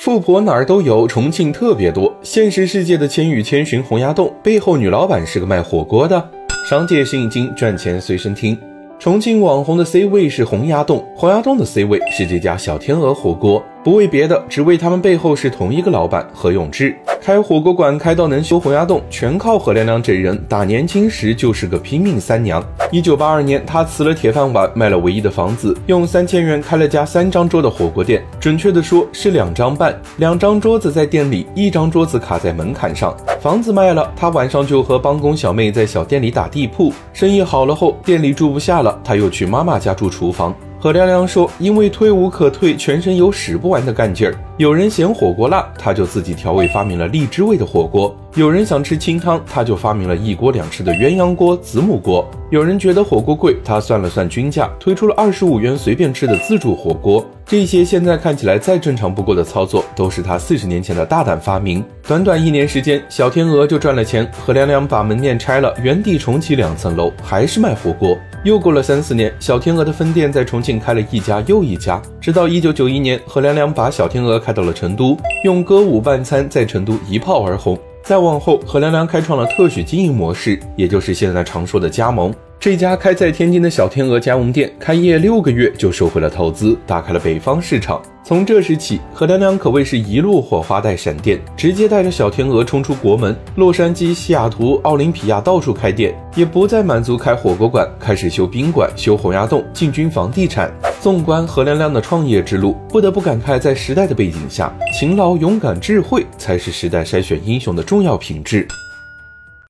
富婆哪儿都有，重庆特别多。现实世界的《千与千寻》洪崖洞背后，女老板是个卖火锅的。商界生意经，赚钱随身听。重庆网红的 C 位是洪崖洞，洪崖洞的 C 位是这家小天鹅火锅。不为别的，只为他们背后是同一个老板何永志。开火锅馆开到能修洪崖洞，全靠何亮亮这人。打年轻时就是个拼命三娘。一九八二年，他辞了铁饭碗，卖了唯一的房子，用三千元开了家三张桌的火锅店。准确的说，是两张半，两张桌子在店里，一张桌子卡在门槛上。房子卖了，他晚上就和帮工小妹在小店里打地铺。生意好了后，店里住不下了，他又去妈妈家住厨房。何亮亮说：“因为退无可退，全身有使不完的干劲儿。有人嫌火锅辣，他就自己调味，发明了荔枝味的火锅；有人想吃清汤，他就发明了一锅两吃的鸳鸯锅、子母锅；有人觉得火锅贵，他算了算均价，推出了二十五元随便吃的自助火锅。这些现在看起来再正常不过的操作，都是他四十年前的大胆发明。短短一年时间，小天鹅就赚了钱。何亮亮把门店拆了，原地重启两层楼，还是卖火锅。”又过了三四年，小天鹅的分店在重庆开了一家又一家，直到一九九一年，何良良把小天鹅开到了成都，用歌舞伴餐在成都一炮而红。再往后，何良良开创了特许经营模式，也就是现在常说的加盟。这家开在天津的小天鹅加盟店，开业六个月就收回了投资，打开了北方市场。从这时起，何良良可谓是一路火花带闪电，直接带着小天鹅冲出国门，洛杉矶、西雅图、奥林匹亚到处开店，也不再满足开火锅馆，开始修宾馆、修洪崖洞，进军房地产。纵观何亮亮的创业之路，不得不感慨，在时代的背景下，勤劳、勇敢、智慧才是时代筛选英雄的重要品质。